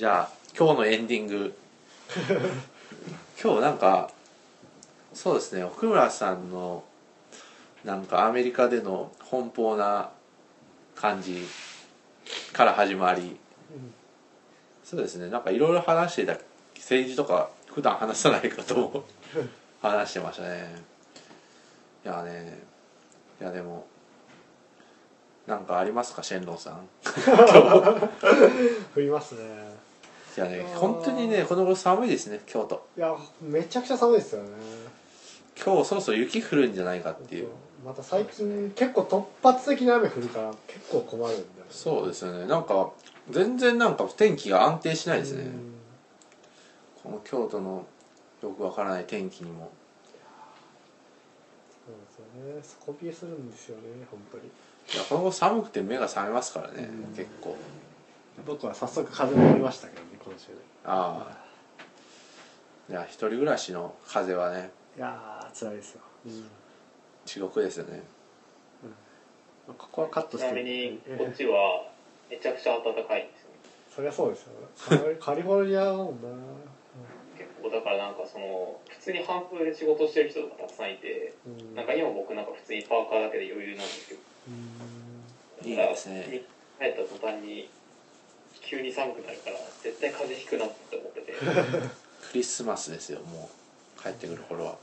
じゃあ今日のエンディング。今日なんかそうですね奥村さんのなんかアメリカでの奔放な感じから始まり。そうですねなんかいろいろ話していた政治とか普段話さないことも話してましたね。いやねいやでもなんかありますかシェンロンさん。降りますねいやね本当にねこの頃寒いですね京都。いやめちゃくちゃ寒いですよね。今日そろそろ雪降るんじゃないかっていう。また最近結構突発的な雨降るから結構困るんだよねそうですよね。なんか全然なんか天気が安定しないですね。うん。この京都のよくわからない天気にも。そうですよね。底冷えするんですよね本当に。いやこの頃寒くて目が覚めますからねうん。結構。僕は早速風邪をりましたけどね今週でああ。いや一人暮らしの風はねいやー辛いですよ、地獄ですよね。ここはカットしてちなみにえこっちはめちゃくちゃ暖かいんですよそりゃそうですよ。カリカリフォルニアだもんな。結構だからなんかその普通に半袖で仕事してる人とかたくさんいてうん。なんか今僕なんか普通にパーカーだけで余裕なんですけどいいですね。に帰った途端に急に寒くなるから絶対風邪ひくなって思ってて。クリスマスですよもう帰ってくる頃は。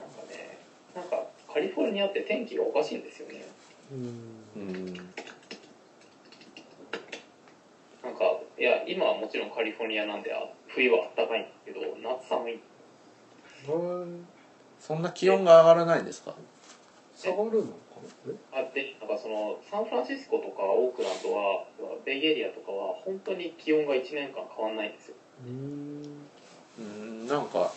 なんかねなんかカリフォルニアって天気がおかしいんですよね。うん。うんなんかいや今はもちろんカリフォルニアなんであ冬は暖かいんですけど夏寒い。うんそんな気温が上がらないんですか？下がるのかなあでなんかそのサンフランシスコとかオークランドはベイエリアとかは本当に気温が1年間変わんないんですよ。えうん。うんなんか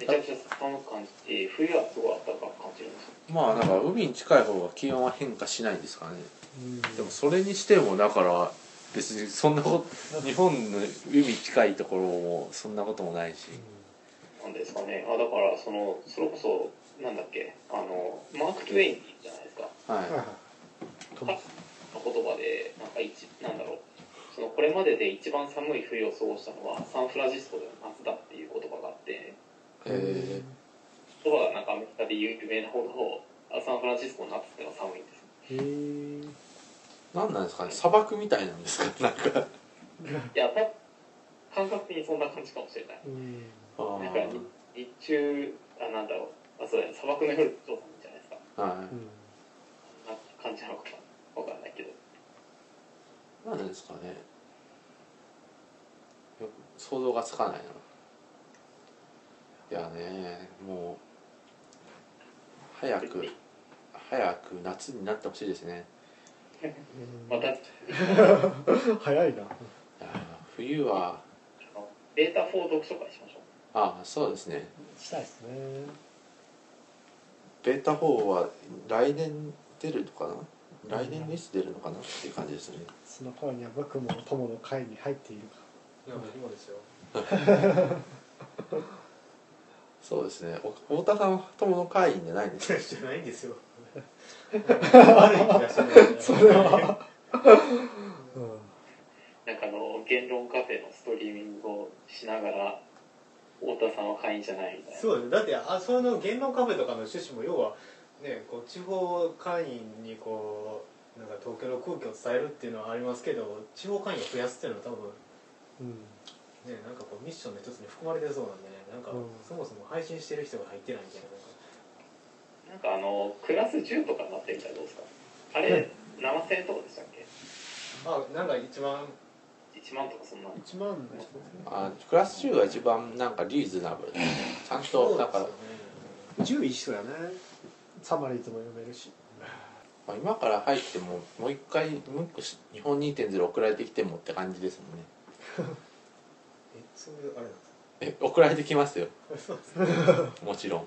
めちゃくちゃ寒く感じて冬はすごい暖かく感じるんですよ。まあなんか海に近い方が気温は変化しないんですかね。うん。でもそれにしてもだから別にそんなこと日本の海近いところもそんなこともないし。なんですかね。あだからそのそれこそなんだっけ？あのマーク・トゥエインじゃないですか。はい。はいはい。の言葉でなんか一なんだろう。そのこれまでで一番寒い冬を過ごしたのはサンフランシスコでの夏だっていう言葉があって。え言葉がなんかアメリカで有名なほどあサンフランシスコの夏ってのは寒いんです。よへえー、何なんですかね？砂漠みたいなんですか？なんか。いやた感覚的にそんな感じかもしれない。うん。あなんか日中あなんだろうあそうだね。砂漠の夜ってどうなんじゃないですか。ーはうん。な感じなのかなわかんないけど。なんですかね。よく想像がつかないな。いやねもう早く早く夏になってほしいですね。また。あ 早いな。いや冬は。のベータ4読書会しましょう。ああそうですね。したいですねベータ4は来年出るのかな？来年のいつ出るのかな？っていう感じですね。その頃には僕も友の会に入っているか。いや僕もですよ。そうですね。お太田さんは友の会員じゃないんですか？じゃないんですよ。悪い気がしてるそれは。うん。なんかあの言論カフェのストリーミングをしながら太田さんは会員じゃないみたいな。そうです。だってあその言論カフェとかの趣旨も要はねこう地方会員にこうなんか東京の空気を伝えるっていうのはありますけど地方会員を増やすっていうのは多分うんねなんかこうミッションの一つに含まれてそうなんでねなんかうん。そもそも配信してる人が入ってないみたいななんかあのクラス10とかになってみたらどうですか？あれ7000円とかでしたっけ？あなんか一番1万とかそんな。1万のあクラス中が一番なんかリーズナブル。ちゃんとだから、10一緒やねサマリーズも読めるし。まあ、今から入ってももう一回ムックし日本2.0送られてきてもって感じですもんね。えそういうあれなんですか？え送られてきますよ。もちろん。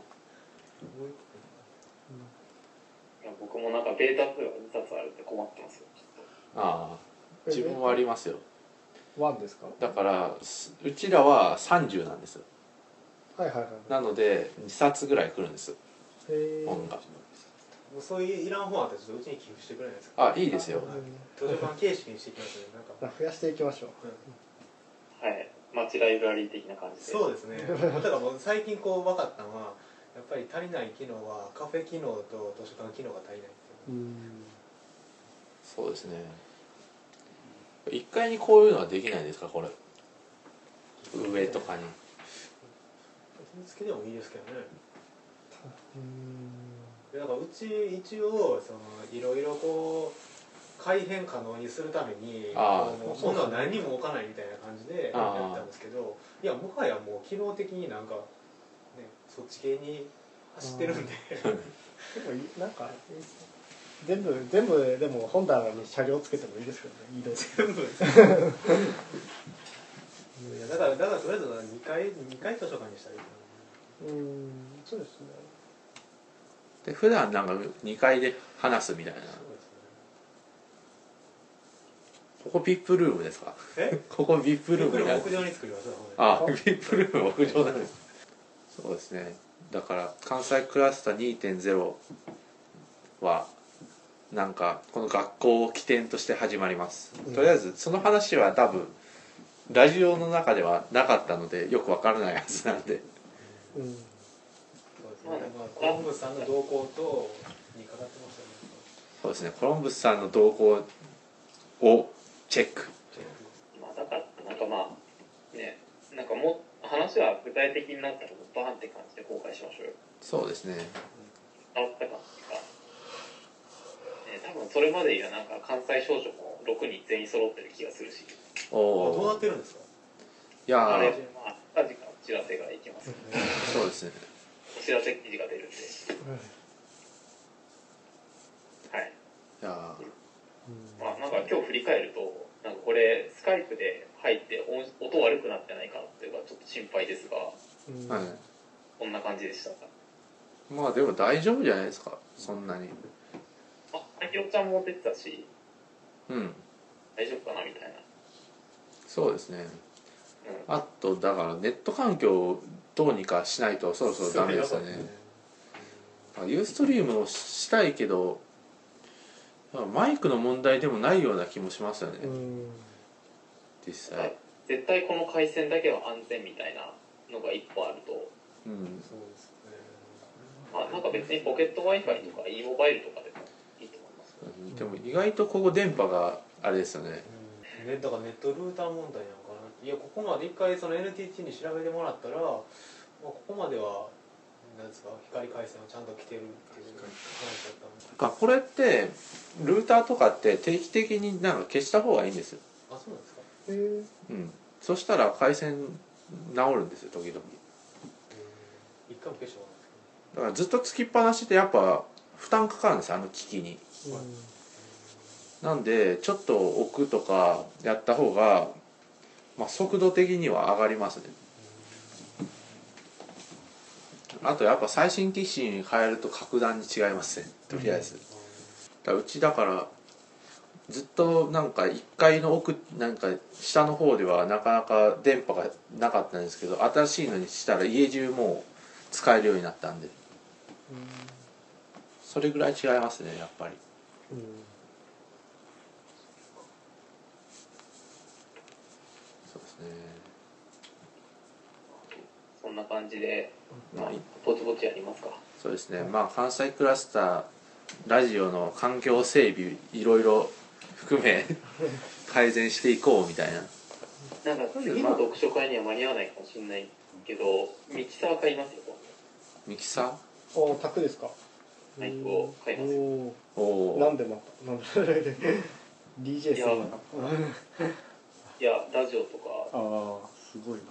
いや僕もなんかベータ2が2冊あるって困ってますよちょっああ。自分はありますよワンですか？だからすうちらは30なんですはいはいはい。なので2冊ぐらい来るんです。へえ。本が。もうそういういらん本あったらちょっとうちに寄付してくれないですか？あいいですよ。図書館形式にしていきますね。なんか、増やしていきましょう。はい。街ライブラリー的な感じでそうですね。だからもう最近こう分かったのはやっぱり足りない機能はカフェ機能と図書館機能が足りないっていう。うん。そうですね1階にこういうのはできないんですか？これ。上とかに。別につけてもいいですけどね。うん。でだからうち一応そのいろいろこう改変可能にするためにああ。こうもう物は何にも置かないみたいな感じでやったんですけどいやもはやもう機能的になんかねそっち系に走ってるんで。でもいなんか 全部全部でも本棚に車両つけてもいいですけどね移動。全部。いやだからだからとりあえず2階二階図書館にしたらいいかうんそうですね。で普段なんか2階で話すみたいな。なそうですここ VIP ルームですか？ここ VIP ルームになる。屋上に作りましょうあ VIP ルーム屋上なんです。そうですね。だから関西クラスター2.0はなんかこの学校を起点として始まります、うん。とりあえずその話は多分ラジオの中ではなかったのでよくわからないはずなんで。うん。そうですね。まあコロンブスさんの動向とにかかってましたねそうですね。コロンブスさんの動向をチェック。まあだからなんかまあねなんかもう話は具体的になったらバーンって感じで公開しましょうよ。そうですね。あったかっていうか、ね、多分それまでにはなんか関西少女も6人全員揃ってる気がするし。おあどうなおってるんですか？いやあれーまあ近々お知らせがいきます。そうですね。お知らせ記事が出るんで。はい。い。やまあなんか今日振り返るとなんかこれスカイプで入って音音悪くなってないかなっていうのがちょっと心配ですが。うんーはい。こんな感じでしたまあでも大丈夫じゃないですか。そんなにああきおちゃんも出てたしうん。大丈夫かなみたいな。そうですね。うん。あとだからネット環境をどうにかしないとそろそろダメですよね。ユーストリームをしたいけどマイクの問題でもないような気もしますよね、うん。実際。絶対この回線だけは安全みたいなのが一個あると。うん。そうですね。まあなんか別にポケット w i f i とか e モバイルとかでも意外とここ電波があれですよね。うん。ねだからネットルーター問題なのかな。いやここまで一回その NTT に調べてもらったら、まあ、ここまではなんですか光回線はちゃんと来てるっていう話だったこれってルーターとかって定期的になんか消した方がいいんですよ、あそうなんですか。えー。うん、そしたら回線治るんですよ時々。一回も消したことだからずっとつきっぱなしでやっぱ負担かかるんですよあの機器に。なんでちょっと置くとかやった方が、まあ、速度的には上がりますね。あとやっぱ最新機種に変えると格段に違いますねとりあえず、だからうちだからずっとなんか1階の奥なんか下の方ではなかなか電波がなかったんですけど新しいのにしたら家中もう使えるようになったんでそれぐらい違いますねやっぱり。うんそうですね。そんな感じで、まあまあ、ぼちぼちやりますか。そうですね。まあ関西クラスターラジオの環境整備いろいろ 含め改善していこうみたいな。なんか次の読書会には間に合わないかもしれないけどミキサー買いますよミキサお宅ですか？マイクを買いますよ。おなんでまたなんで DJ するのかいや ラジオとかああすごいな。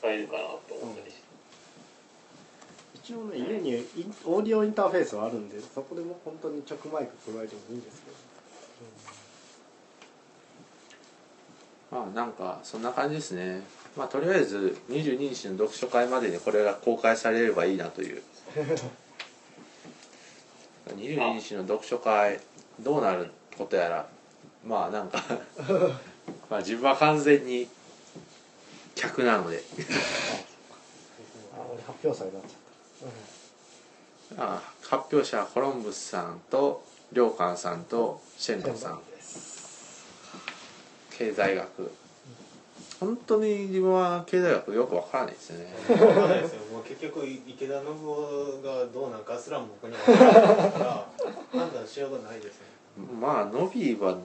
使えるかなと思ったりして、一応ね家にオーディオインターフェースはあるんでそこでも本当に直マイク加えてもいいんですけど、まあなんかそんな感じですね。まあとりあえず22日の読書会までにこれが公開されればいいなという 22日の読書会どうなることやら。まあなんか まあ自分は完全に客なので。発表祭になっちゃった、ああ発表者はコロンブスさんと良寛さんとシェンロンさん。経済学本当に自分は経済学よくわからないですよね。分かんないですよ。もう結局池田信夫がどうなんかすらも僕には分からないから判断しようがないですね。まあノビーは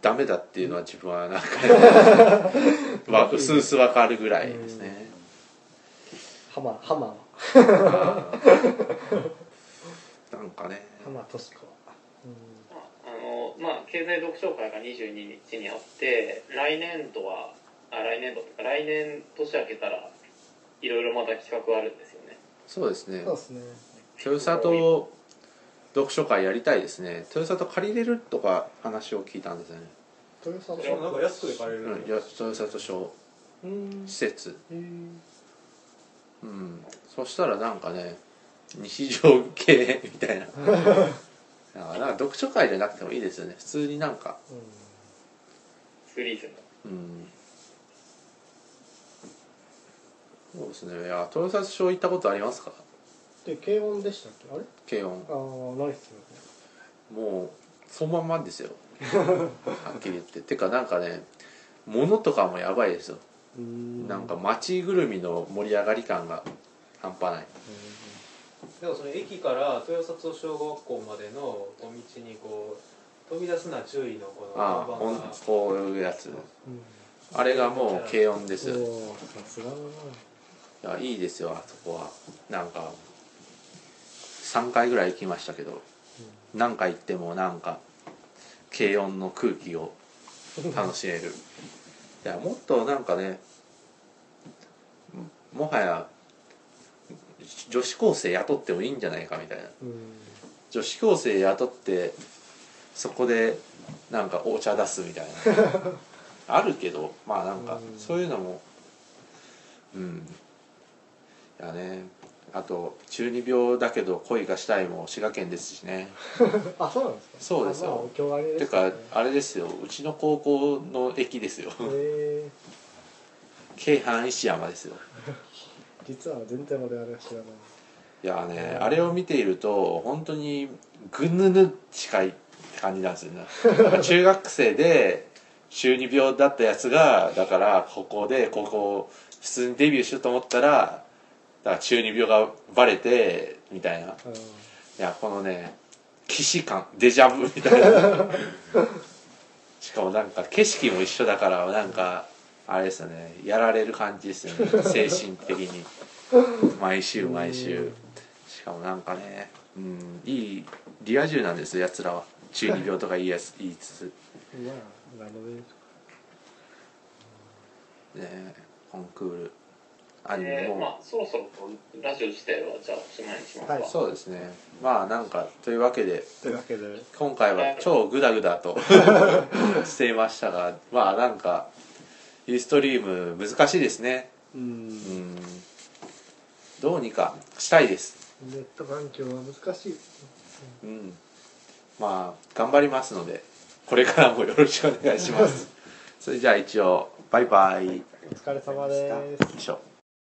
ダメだっていうのは自分はなんかわうすうすわかるぐらいですね。ハマハマなんかね。ハマトシコあのまあ経済読書会が22日にあって来年度はあ来年度っていうか来年年明けたらいろいろまた企画あるんですよね。そうですね。そうですね。豊里読書会やりたいですね。豊里借りれるとか話を聞いたんですよね、豊さんしかもなんか安くで借りれるうん、いや豊里小うん。施設。うん。そしたらなんかね日常系みたいな。なんかなんか読書会じゃなくてもいいですよね。普通になんか。フリーズムうんそうですね。いや豊里小行ったことありますか？で軽音でしたっけ？あれ？軽音。ああないっすよね。もうそのまんまですよ。はっきり言って。てかなんかね物とかもやばいですよ。うん。なんか街ぐるみの盛り上がり感が半端ない。でもその駅から豊里小学校までの小道にこう飛び出すな注意のこのああほん看板が。こういうやつ。うん。あれがもう軽音です。よすがだなやいいですよあそこは。なんか3回ぐらい行きましたけど何回行ってもなんか軽音の空気を楽しめる。いやもっとなんかねももはや女子高生雇ってもいいんじゃないかみたいな。うん。女子高生雇ってそこでなんかお茶出すみたいな。あるけどまあなんかうん。そういうのもうんいやね。あと中二病だけど恋がしたいも滋賀県ですしね。あそうなんですか？そうですよ。あまあ今日あれでてすか、かあれですよ。うちの高校の駅ですよ。京阪石山ですよ。実は全然俺あれは知らない。いやねあれを見ていると本当にぐぬぬ近いって感じなんですよね。中学生で中二病だったやつがだからここでここ普通にデビューしようと思ったらだから中二病がバレてみたいな。いやこのね既視感デジャブみたいな。しかもなんか景色も一緒だからなんかあれですよね。やられる感じですよね。精神的に。毎週毎週。しかもなんかねうんいいリア充なんですよやつらは。中二病とか言いやす言いつつ。う んまあねコンクールアニメでまもあそろそろラジオ自体はじゃあおしまいにしますか、はいそうですね。まあなんかというわけでというわけで。今回は超グダグダと していましたがまあなんかユーストリーム難しいですね。ううん。んどうにかしたいです。ネット環境は難しい。うん。まあ頑張りますのでこれからもよろしくお願いします。それじゃあ一応バイバイ。よお疲れ様です。いしょ